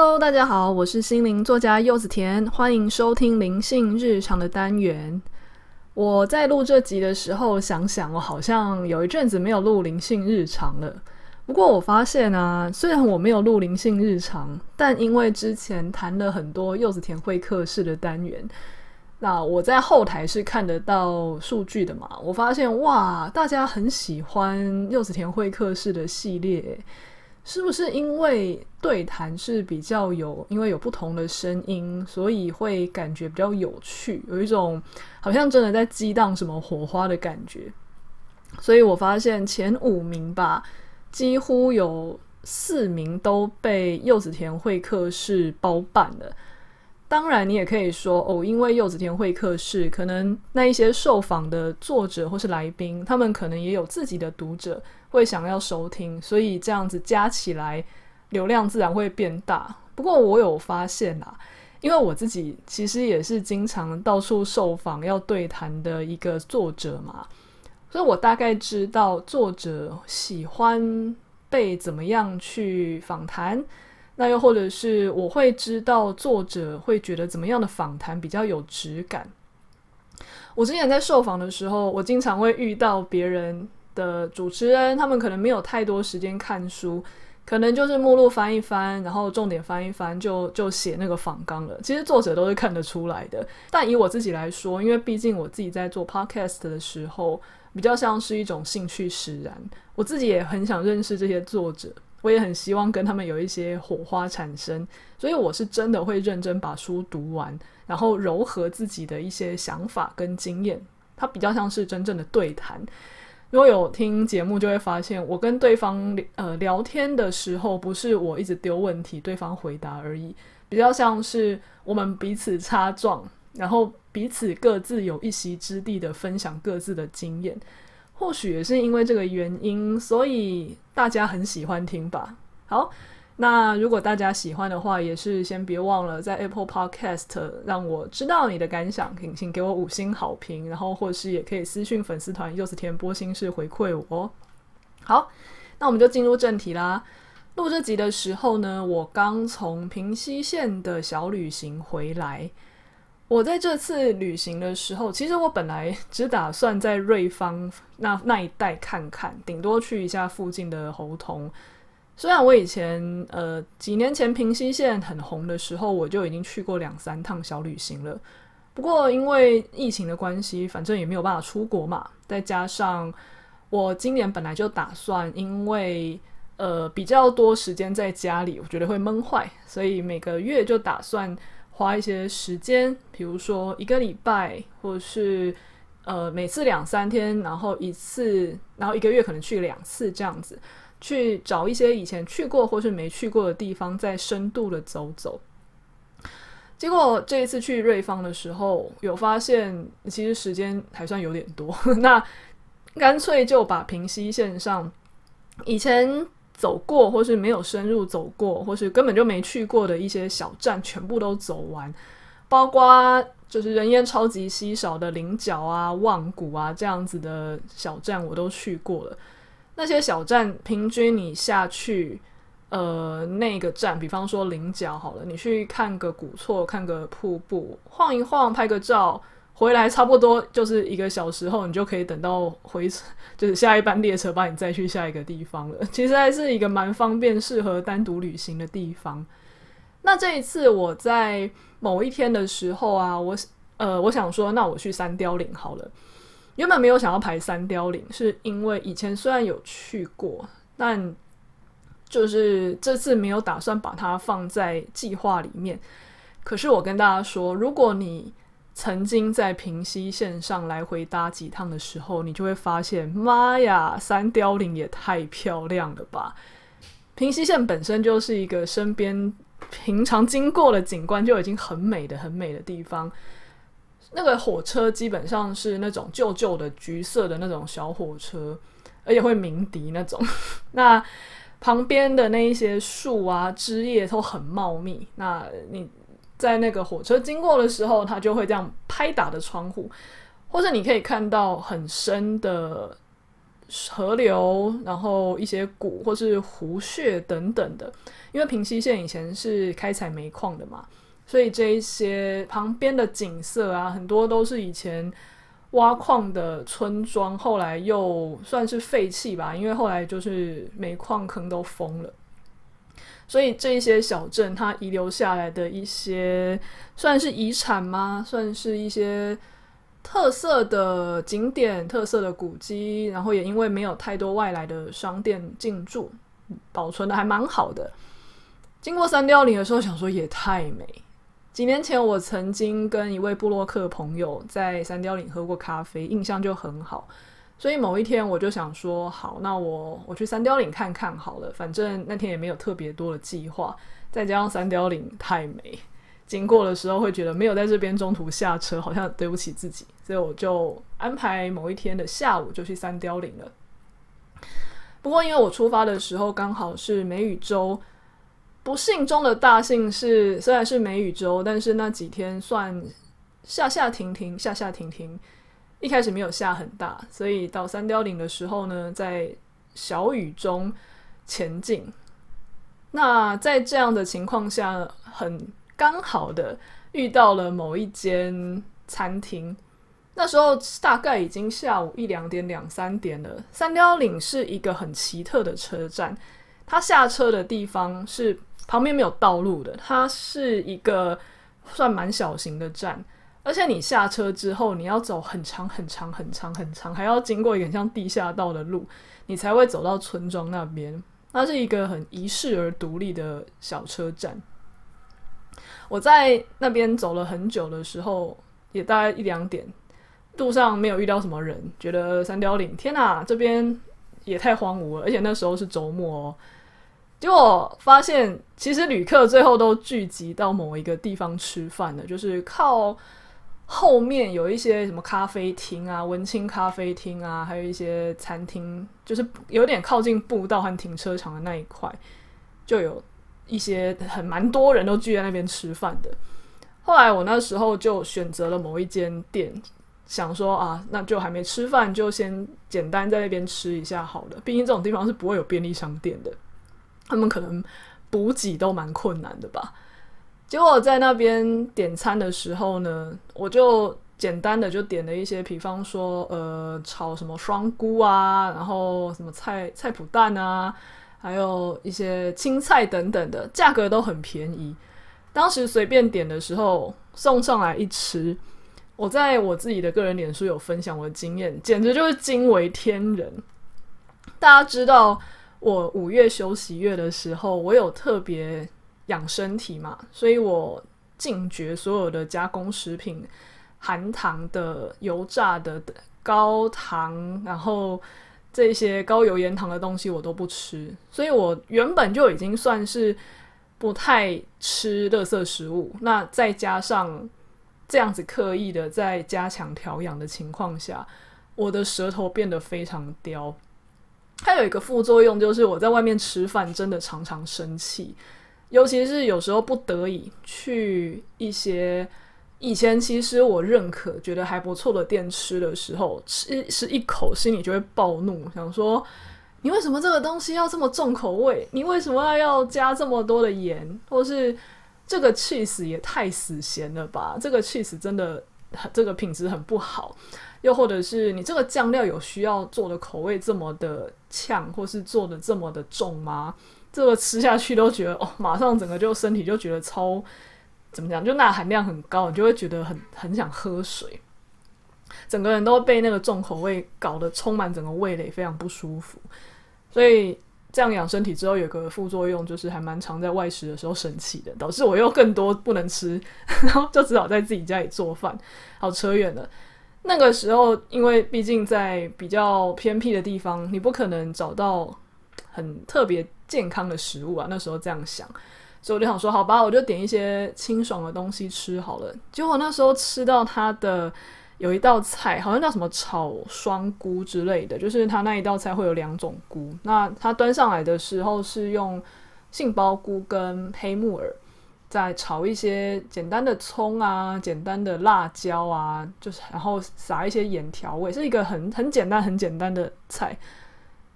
Hello，大家好，我是心灵作家柚子甜，欢迎收听灵性日常的单元。我在录这集的时候，想想我好像有一阵子没有录灵性日常了。不过我发现啊，虽然我没有录灵性日常，但因为之前谈了很多柚子甜会客室的单元，那我在后台是看得到数据的嘛。我发现哇，大家很喜欢柚子甜会客室的系列。是不是因为对谈是比较有，因为有不同的声音，所以会感觉比较有趣，有一种好像真的在激荡什么火花的感觉。所以我发现前五名吧，几乎有四名都被柚子田会客室包办了。当然，你也可以说哦，因为柚子田会客室，可能那一些受访的作者或是来宾，他们可能也有自己的读者。会想要收听，所以这样子加起来流量自然会变大。不过我有发现啦，因为我自己其实也是经常到处受访要对谈的一个作者嘛，所以我大概知道作者喜欢被怎么样去访谈。那又或者是我会知道作者会觉得怎么样的访谈比较有质感。我之前在受访的时候，我经常会遇到别人。的主持人，他们可能没有太多时间看书，可能就是目录翻一翻，然后重点翻一翻，就就写那个访纲了。其实作者都是看得出来的。但以我自己来说，因为毕竟我自己在做 podcast 的时候，比较像是一种兴趣使然。我自己也很想认识这些作者，我也很希望跟他们有一些火花产生。所以我是真的会认真把书读完，然后糅合自己的一些想法跟经验。它比较像是真正的对谈。如果有听节目，就会发现我跟对方呃聊天的时候，不是我一直丢问题，对方回答而已，比较像是我们彼此擦撞，然后彼此各自有一席之地的分享各自的经验。或许也是因为这个原因，所以大家很喜欢听吧。好。那如果大家喜欢的话，也是先别忘了在 Apple Podcast 让我知道你的感想，请请给我五星好评，然后或是也可以私讯粉丝团柚子甜播心事回馈我。好，那我们就进入正题啦。录这集的时候呢，我刚从平溪县的小旅行回来。我在这次旅行的时候，其实我本来 只打算在瑞芳那那一带看看，顶多去一下附近的猴硐。虽然我以前呃几年前平溪县很红的时候，我就已经去过两三趟小旅行了。不过因为疫情的关系，反正也没有办法出国嘛。再加上我今年本来就打算，因为呃比较多时间在家里，我觉得会闷坏，所以每个月就打算花一些时间，比如说一个礼拜，或者是呃每次两三天，然后一次，然后一个月可能去两次这样子。去找一些以前去过或是没去过的地方，再深度的走走。结果这一次去瑞芳的时候，有发现其实时间还算有点多，那干脆就把平溪线上以前走过或是没有深入走过，或是根本就没去过的一些小站全部都走完，包括就是人烟超级稀少的菱角啊、望古啊这样子的小站，我都去过了。那些小站平均你下去，呃，那个站，比方说菱角好了，你去看个古厝，看个瀑布，晃一晃，拍个照，回来差不多就是一个小时后，你就可以等到回，就是下一班列车把你载去下一个地方了。其实还是一个蛮方便、适合单独旅行的地方。那这一次我在某一天的时候啊，我呃，我想说，那我去三貂岭好了。原本没有想要排三貂岭，是因为以前虽然有去过，但就是这次没有打算把它放在计划里面。可是我跟大家说，如果你曾经在平溪线上来回搭几趟的时候，你就会发现，妈呀，三貂岭也太漂亮了吧！平溪线本身就是一个身边平常经过的景观就已经很美的、很美的地方。那个火车基本上是那种旧旧的橘色的那种小火车，而且会鸣笛那种。那旁边的那一些树啊，枝叶都很茂密。那你在那个火车经过的时候，它就会这样拍打的窗户，或者你可以看到很深的河流，然后一些谷或是湖穴等等的。因为平溪县以前是开采煤矿的嘛，所以这一些旁边的景色啊，很多都是以前挖矿的村庄，后来又算是废弃吧，因为后来就是煤矿坑都封了。所以这一些小镇，它遗留下来的一些算是遗产吗？算是一些特色的景点、特色的古迹，然后也因为没有太多外来的商店进驻，保存的还蛮好的。经过三貂岭的时候，想说也太美。几年前我曾经跟一位布洛克朋友在三貂岭喝过咖啡，印象就很好。所以某一天我就想说，好，那我我去三貂岭看看好了。反正那天也没有特别多的计划，再加上三貂岭太美，经过的时候会觉得没有在这边中途下车，好像对不起自己，所以我就安排某一天的下午就去三貂岭了。不过因为我出发的时候刚好是梅雨周，不幸中的大幸是，虽然是梅雨周，但是那几天算下下停停，下下停停。一开始没有下很大，所以到三貂岭的时候呢，在小雨中前进。那在这样的情况下，很刚好的遇到了某一间餐厅。那时候大概已经下午一两点、两三点了。三貂岭是一个很奇特的车站，它下车的地方是旁边没有道路的，它是一个算蛮小型的站。而且你下车之后，你要走很长很长很长很长，还要经过一个像地下道的路，你才会走到村庄那边。它是一个很遗世而独立的小车站。我在那边走了很久的时候，也大概一两点，路上没有遇到什么人，觉得三貂岭天哪，这边也太荒芜了。而且那时候是周末哦，结果发现其实旅客最后都聚集到某一个地方吃饭的，就是靠。后面有一些什么咖啡厅啊、文青咖啡厅啊，还有一些餐厅，就是有点靠近步道和停车场的那一块，就有一些很蛮多人都聚在那边吃饭的。后来我那时候就选择了某一间店，想说啊，那就还没吃饭，就先简单在那边吃一下好了。毕竟这种地方是不会有便利商店的，他们可能补给都蛮困难的吧。结果在那边点餐的时候呢，我就简单的就点了一些，比方说呃炒什么双菇啊，然后什么菜菜脯蛋啊，还有一些青菜等等的，价格都很便宜。当时随便点的时候送上来一吃，我在我自己的个人脸书有分享我的经验，简直就是惊为天人。大家知道我五月休息月的时候，我有特别。养身体嘛，所以我禁绝所有的加工食品、含糖的、油炸的、高糖，然后这些高油盐糖的东西我都不吃。所以我原本就已经算是不太吃垃圾食物。那再加上这样子刻意的在加强调养的情况下，我的舌头变得非常刁。它有一个副作用，就是我在外面吃饭真的常常生气。尤其是有时候不得已去一些以前其实我认可、觉得还不错的店吃的时候，吃吃一口心里就会暴怒，想说你为什么这个东西要这么重口味？你为什么要加这么多的盐？或是这个 cheese 也太死咸了吧？这个 cheese 真的这个品质很不好。又或者是你这个酱料有需要做的口味这么的呛，或是做的这么的重吗？这个吃下去都觉得哦，马上整个就身体就觉得超怎么讲，就钠含量很高，你就会觉得很很想喝水，整个人都被那个重口味搞得充满整个味蕾，非常不舒服。所以这样养身体之后，有个副作用就是还蛮常在外食的时候生气的，导致我又更多不能吃，然后就只好在自己家里做饭。好，扯远了。那个时候，因为毕竟在比较偏僻的地方，你不可能找到很特别。健康的食物啊，那时候这样想，所以我就想说，好吧，我就点一些清爽的东西吃好了。结果那时候吃到它的有一道菜，好像叫什么炒双菇之类的，就是它那一道菜会有两种菇。那它端上来的时候是用杏鲍菇跟黑木耳，再炒一些简单的葱啊，简单的辣椒啊，就是然后撒一些盐调味，是一个很很简单很简单的菜。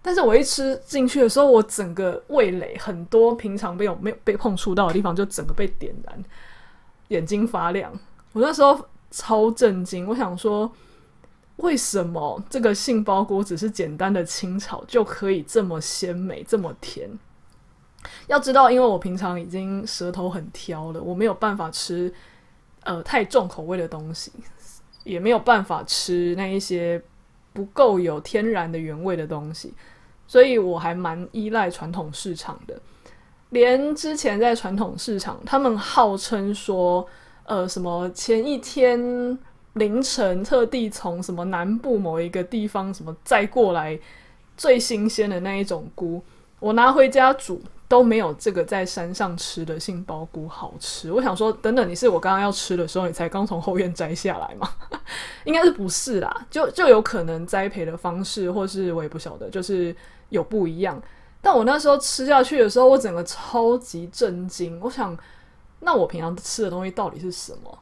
但是我一吃进去的时候，我整个味蕾很多平常没有没有被碰触到的地方，就整个被点燃，眼睛发亮。我那时候超震惊，我想说，为什么这个杏鲍菇只是简单的清炒就可以这么鲜美、这么甜？要知道，因为我平常已经舌头很挑了，我没有办法吃呃太重口味的东西，也没有办法吃那一些不够有天然的原味的东西。所以我还蛮依赖传统市场的，连之前在传统市场，他们号称说，呃，什么前一天凌晨特地从什么南部某一个地方什么再过来最新鲜的那一种菇，我拿回家煮都没有这个在山上吃的杏鲍菇好吃。我想说，等等，你是我刚刚要吃的时候，你才刚从后院摘下来吗？应该是不是啦，就就有可能栽培的方式，或是我也不晓得，就是。有不一样，但我那时候吃下去的时候，我整个超级震惊。我想，那我平常吃的东西到底是什么？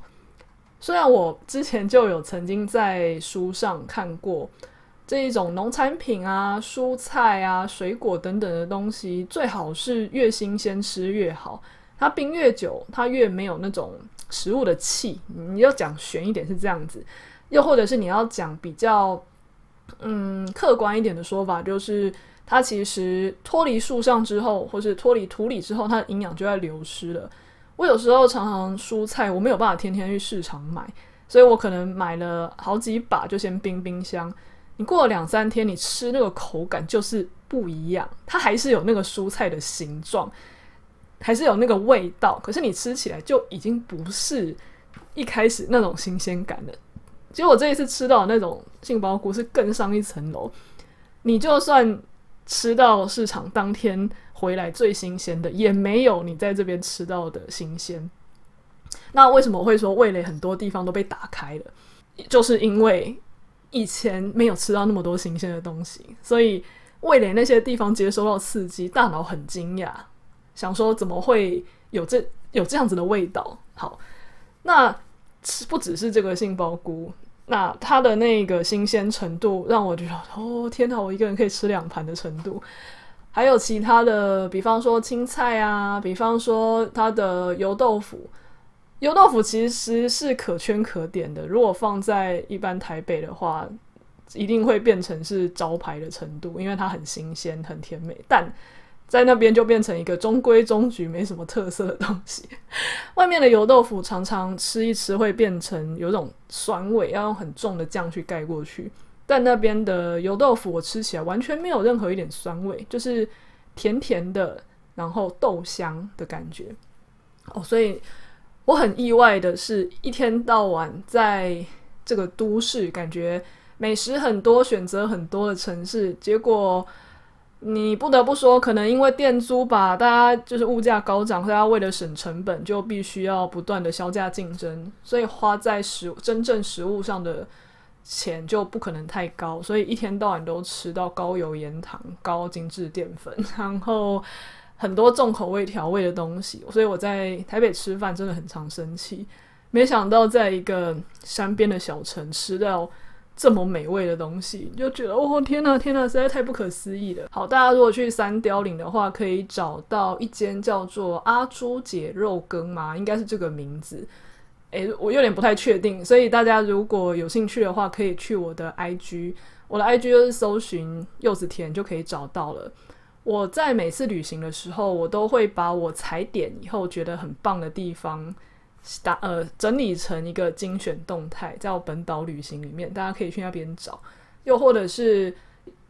虽然我之前就有曾经在书上看过这一种农产品啊、蔬菜啊、水果等等的东西，最好是越新鲜吃越好。它冰越久，它越没有那种食物的气。你要讲玄一点是这样子，又或者是你要讲比较嗯客观一点的说法，就是。它其实脱离树上之后，或是脱离土里之后，它的营养就在流失了。我有时候常常蔬菜我没有办法天天去市场买，所以我可能买了好几把就先冰冰箱。你过了两三天，你吃那个口感就是不一样，它还是有那个蔬菜的形状，还是有那个味道，可是你吃起来就已经不是一开始那种新鲜感了。其实我这一次吃到那种杏鲍菇是更上一层楼，你就算。吃到市场当天回来最新鲜的，也没有你在这边吃到的新鲜。那为什么我会说味蕾很多地方都被打开了？就是因为以前没有吃到那么多新鲜的东西，所以味蕾那些地方接收到刺激，大脑很惊讶，想说怎么会有这有这样子的味道？好，那不只是这个杏鲍菇。那它的那个新鲜程度让我觉得，哦天哪，我一个人可以吃两盘的程度。还有其他的，比方说青菜啊，比方说它的油豆腐，油豆腐其实是可圈可点的。如果放在一般台北的话，一定会变成是招牌的程度，因为它很新鲜、很甜美。但在那边就变成一个中规中矩、没什么特色的东西。外面的油豆腐常常吃一吃会变成有种酸味，要用很重的酱去盖过去。但那边的油豆腐我吃起来完全没有任何一点酸味，就是甜甜的，然后豆香的感觉。哦，所以我很意外的是，一天到晚在这个都市，感觉美食很多、选择很多的城市，结果。你不得不说，可能因为店租吧，大家就是物价高涨，大家为了省成本，就必须要不断的削价竞争，所以花在食真正食物上的钱就不可能太高，所以一天到晚都吃到高油盐糖、高精致淀粉，然 后很多重口味调味的东西，所以我在台北吃饭真的很常生气，没想到在一个山边的小城吃到。这么美味的东西，就觉得哦天呐天呐，实在太不可思议了。好，大家如果去三貂岭的话，可以找到一间叫做阿朱姐肉羹嘛，应该是这个名字。诶，我有点不太确定，所以大家如果有兴趣的话，可以去我的 IG，我的 IG 就是搜寻柚子甜就可以找到了。我在每次旅行的时候，我都会把我踩点以后觉得很棒的地方。打呃整理成一个精选动态，在我本岛旅行里面，大家可以去那边找。又或者是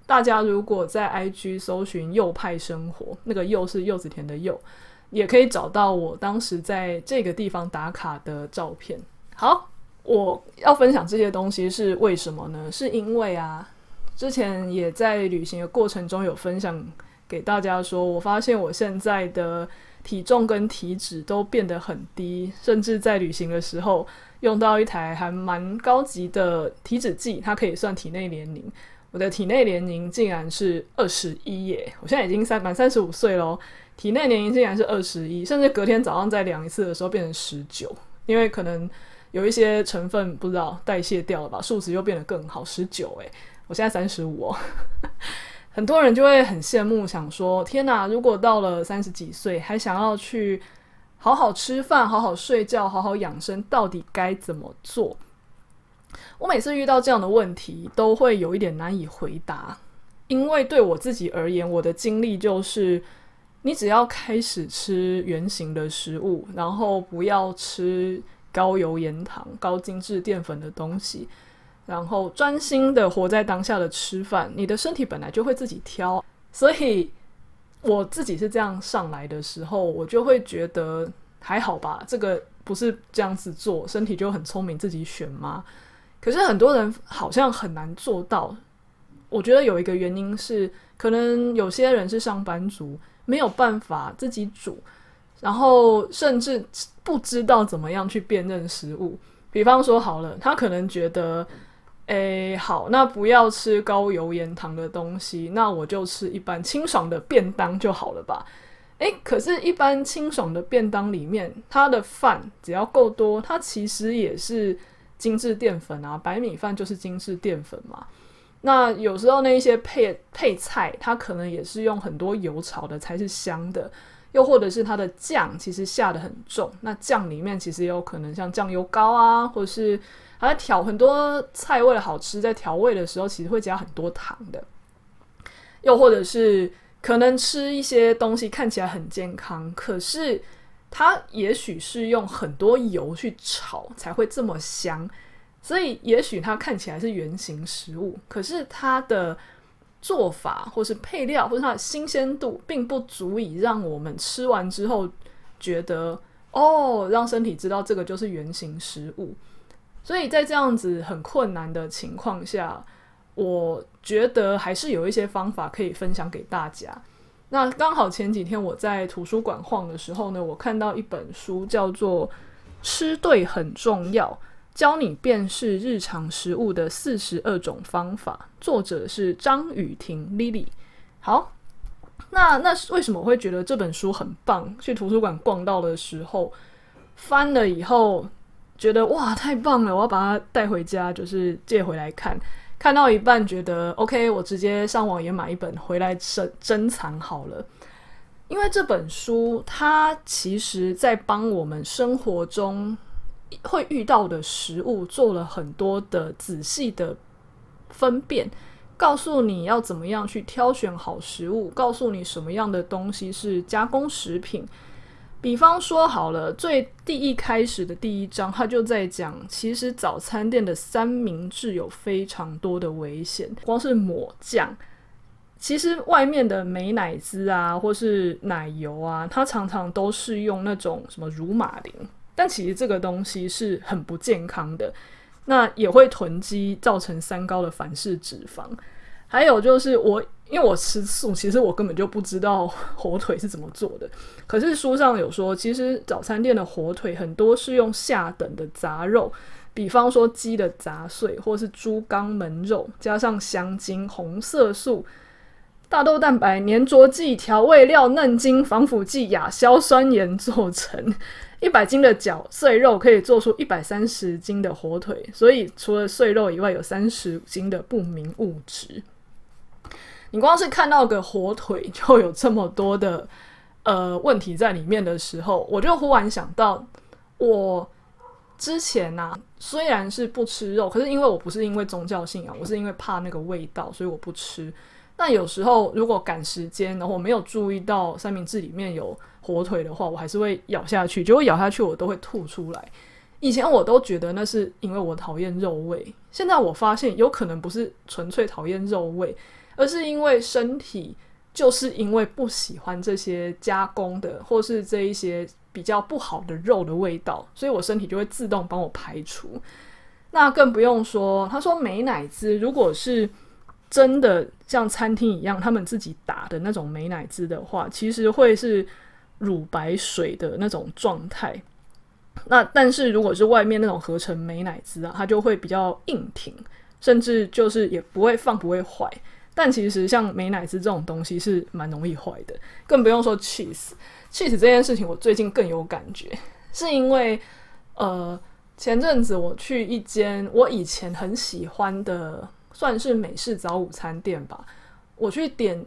大家如果在 IG 搜寻“柚派生活”，那个“柚”是柚子田的“柚”，也可以找到我当时在这个地方打卡的照片。好，我要分享这些东西是为什么呢？是因为啊，之前也在旅行的过程中有分享给大家说，我发现我现在的。体重跟体脂都变得很低，甚至在旅行的时候用到一台还蛮高级的体脂计，它可以算体内年龄。我的体内年龄竟然是二十一耶！我现在已经三满三十五岁喽，体内年龄竟然是二十一，甚至隔天早上再量一次的时候变成十九，因为可能有一些成分不知道代谢掉了吧，数值又变得更好，十九诶，我现在三十五哦。很多人就会很羡慕，想说：天哪！如果到了三十几岁还想要去好好吃饭、好好睡觉、好好养生，到底该怎么做？我每次遇到这样的问题，都会有一点难以回答，因为对我自己而言，我的经历就是：你只要开始吃原形的食物，然后不要吃高油、盐、糖、高精致淀粉的东西。然后专心的活在当下的吃饭，你的身体本来就会自己挑，所以我自己是这样上来的时候，我就会觉得还好吧，这个不是这样子做，身体就很聪明自己选吗？可是很多人好像很难做到。我觉得有一个原因是，可能有些人是上班族，没有办法自己煮，然后甚至不知道怎么样去辨认食物。比方说好了，他可能觉得。诶，好，那不要吃高油盐糖的东西，那我就吃一般清爽的便当就好了吧？诶，可是，一般清爽的便当里面，它的饭只要够多，它其实也是精致淀粉啊，白米饭就是精致淀粉嘛。那有时候那一些配配菜，它可能也是用很多油炒的才是香的，又或者是它的酱其实下得很重，那酱里面其实也有可能像酱油膏啊，或者是。还在调很多菜，为了好吃，在调味的时候其实会加很多糖的，又或者是可能吃一些东西看起来很健康，可是它也许是用很多油去炒才会这么香，所以也许它看起来是圆形食物，可是它的做法或是配料或是它的新鲜度，并不足以让我们吃完之后觉得哦，让身体知道这个就是圆形食物。所以在这样子很困难的情况下，我觉得还是有一些方法可以分享给大家。那刚好前几天我在图书馆晃的时候呢，我看到一本书叫做《吃对很重要》，教你辨识日常食物的四十二种方法，作者是张雨婷 Lily。好，那那为什么我会觉得这本书很棒？去图书馆逛到的时候，翻了以后。觉得哇，太棒了！我要把它带回家，就是借回来看。看到一半觉得 OK，我直接上网也买一本回来珍珍藏好了。因为这本书它其实在帮我们生活中会遇到的食物做了很多的仔细的分辨，告诉你要怎么样去挑选好食物，告诉你什么样的东西是加工食品。比方说好了，最第一开始的第一章，他就在讲，其实早餐店的三明治有非常多的危险。光是抹酱，其实外面的美乃滋啊，或是奶油啊，它常常都是用那种什么乳马铃，但其实这个东西是很不健康的，那也会囤积，造成三高的反式脂肪。还有就是我。因为我吃素，其实我根本就不知道火腿是怎么做的。可是书上有说，其实早餐店的火腿很多是用下等的杂肉，比方说鸡的杂碎，或是猪肛门肉，加上香精、红色素、大豆蛋白、粘着剂、调味料、嫩精、防腐剂、亚硝酸盐做成。一百斤的绞碎肉可以做出一百三十斤的火腿，所以除了碎肉以外，有三十斤的不明物质。你光是看到个火腿就有这么多的呃问题在里面的时候，我就忽然想到，我之前呐、啊、虽然是不吃肉，可是因为我不是因为宗教信仰，我是因为怕那个味道，所以我不吃。那有时候如果赶时间，然后我没有注意到三明治里面有火腿的话，我还是会咬下去，结果咬下去我都会吐出来。以前我都觉得那是因为我讨厌肉味，现在我发现有可能不是纯粹讨厌肉味。而是因为身体就是因为不喜欢这些加工的，或是这一些比较不好的肉的味道，所以我身体就会自动帮我排除。那更不用说，他说美乃滋如果是真的像餐厅一样，他们自己打的那种美乃滋的话，其实会是乳白水的那种状态。那但是如果是外面那种合成美乃滋啊，它就会比较硬挺，甚至就是也不会放不会坏。但其实像美乃滋这种东西是蛮容易坏的，更不用说 cheese。cheese 这件事情，我最近更有感觉，是因为呃前阵子我去一间我以前很喜欢的，算是美式早午餐店吧，我去点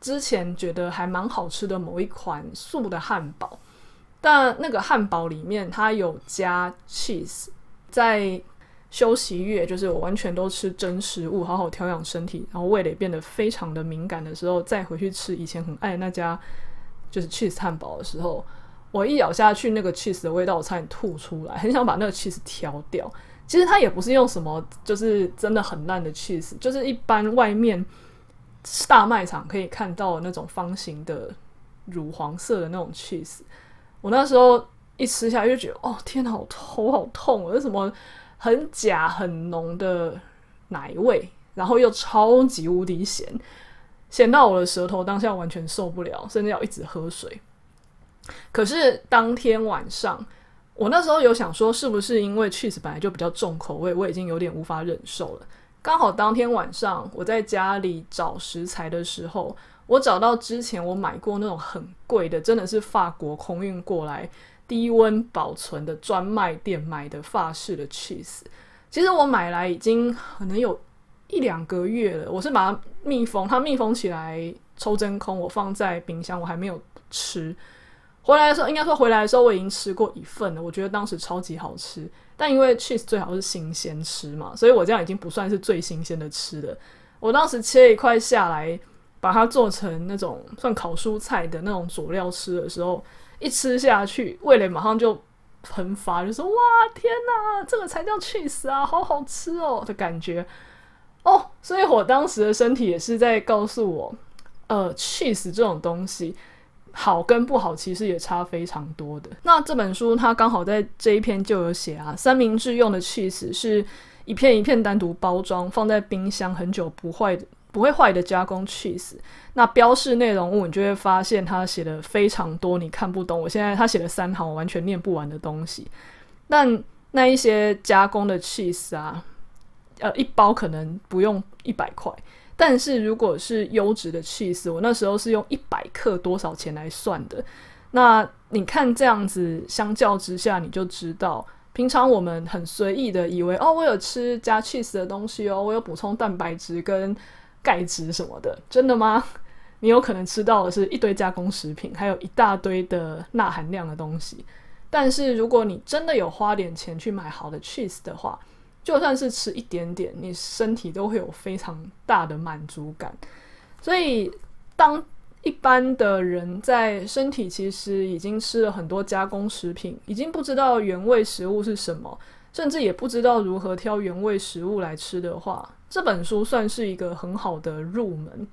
之前觉得还蛮好吃的某一款素的汉堡，但那个汉堡里面它有加 cheese，在。休息月就是我完全都吃真食物，好好调养身体，然后味蕾变得非常的敏感的时候，再回去吃以前很爱那家就是 cheese 汉堡的时候，我一咬下去那个 cheese 的味道，我差点吐出来，很想把那个 cheese 挑掉。其实它也不是用什么，就是真的很烂的 cheese，就是一般外面大卖场可以看到的那种方形的乳黄色的那种 cheese。我那时候一吃下去就觉得，哦天哪，好头好痛，我为什么？很假、很浓的奶味，然后又超级无敌咸，咸到我的舌头当下完全受不了，甚至要一直喝水。可是当天晚上，我那时候有想说，是不是因为 cheese 本来就比较重口味，我已经有点无法忍受了。刚好当天晚上我在家里找食材的时候，我找到之前我买过那种很贵的，真的是法国空运过来。低温保存的专卖店买的法式的 cheese，其实我买来已经可能有一两个月了。我是把它密封，它密封起来抽真空，我放在冰箱，我还没有吃。回来的时候，应该说回来的时候我已经吃过一份了，我觉得当时超级好吃。但因为 cheese 最好是新鲜吃嘛，所以我这样已经不算是最新鲜的吃的。我当时切一块下来，把它做成那种算烤蔬菜的那种佐料吃的时候。一吃下去，味蕾马上就喷发，就说：“哇，天哪，这个才叫 cheese 啊，好好吃哦！”的感觉哦。所以我当时的身体也是在告诉我，呃，cheese 这种东西好跟不好，其实也差非常多的。那这本书它刚好在这一篇就有写啊，三明治用的 cheese 是一片一片单独包装，放在冰箱很久不坏的。不会坏的加工 cheese，那标示内容物你就会发现它写的非常多，你看不懂。我现在他写了三行，我完全念不完的东西。但那一些加工的 cheese 啊，呃，一包可能不用一百块，但是如果是优质的 cheese，我那时候是用一百克多少钱来算的。那你看这样子，相较之下，你就知道，平常我们很随意的以为，哦，我有吃加 cheese 的东西哦，我有补充蛋白质跟。钙质什么的，真的吗？你有可能吃到的是一堆加工食品，还有一大堆的钠含量的东西。但是如果你真的有花点钱去买好的 cheese 的话，就算是吃一点点，你身体都会有非常大的满足感。所以，当一般的人在身体其实已经吃了很多加工食品，已经不知道原味食物是什么，甚至也不知道如何挑原味食物来吃的话，这本书算是一个很好的入门，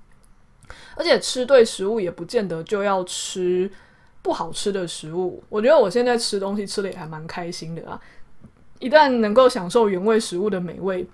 而且吃对食物也不见得就要吃不好吃的食物。我觉得我现在吃东西吃的也还蛮开心的啊！一旦能够享受原味食物的美味，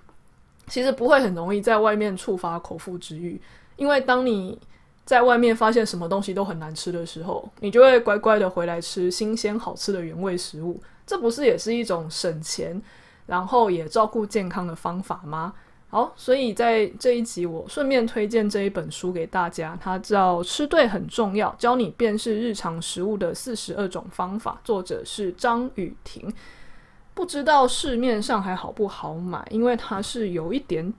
其实不会很容易在外面触发口腹之欲，因为当你在外面发现什么东西都很难吃的时候，你就会乖乖的回来吃新鲜好吃的原味食物。这不是也是一种省钱，然后也照顾健康的方法吗？好，所以在这一集，我顺便推荐这一本书给大家，它叫《吃对很重要》，教你辨识日常食物的四十二种方法。作者是张雨婷，不知道市面上还好不好买，因为它是有一点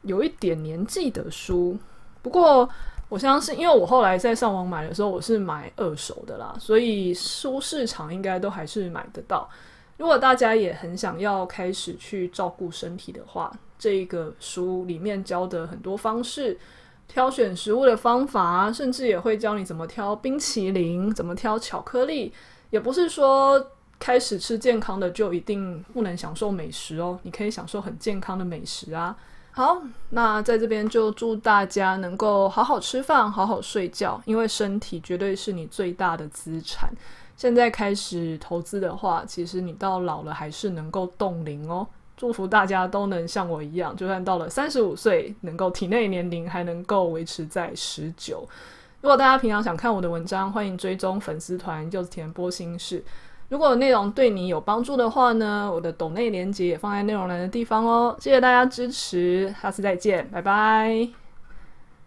有一点年纪的书。不过我相信，因为我后来在上网买的时候，我是买二手的啦，所以书市场应该都还是买得到。如果大家也很想要开始去照顾身体的话，这个书里面教的很多方式，挑选食物的方法，甚至也会教你怎么挑冰淇淋，怎么挑巧克力。也不是说开始吃健康的就一定不能享受美食哦，你可以享受很健康的美食啊。好，那在这边就祝大家能够好好吃饭，好好睡觉，因为身体绝对是你最大的资产。现在开始投资的话，其实你到老了还是能够冻龄哦。祝福大家都能像我一样，就算到了三十五岁，能够体内年龄还能够维持在十九。如果大家平常想看我的文章，欢迎追踪粉丝团柚子甜波心事。如果内容对你有帮助的话呢，我的懂内连接也放在内容栏的地方哦。谢谢大家支持，下次再见，拜拜。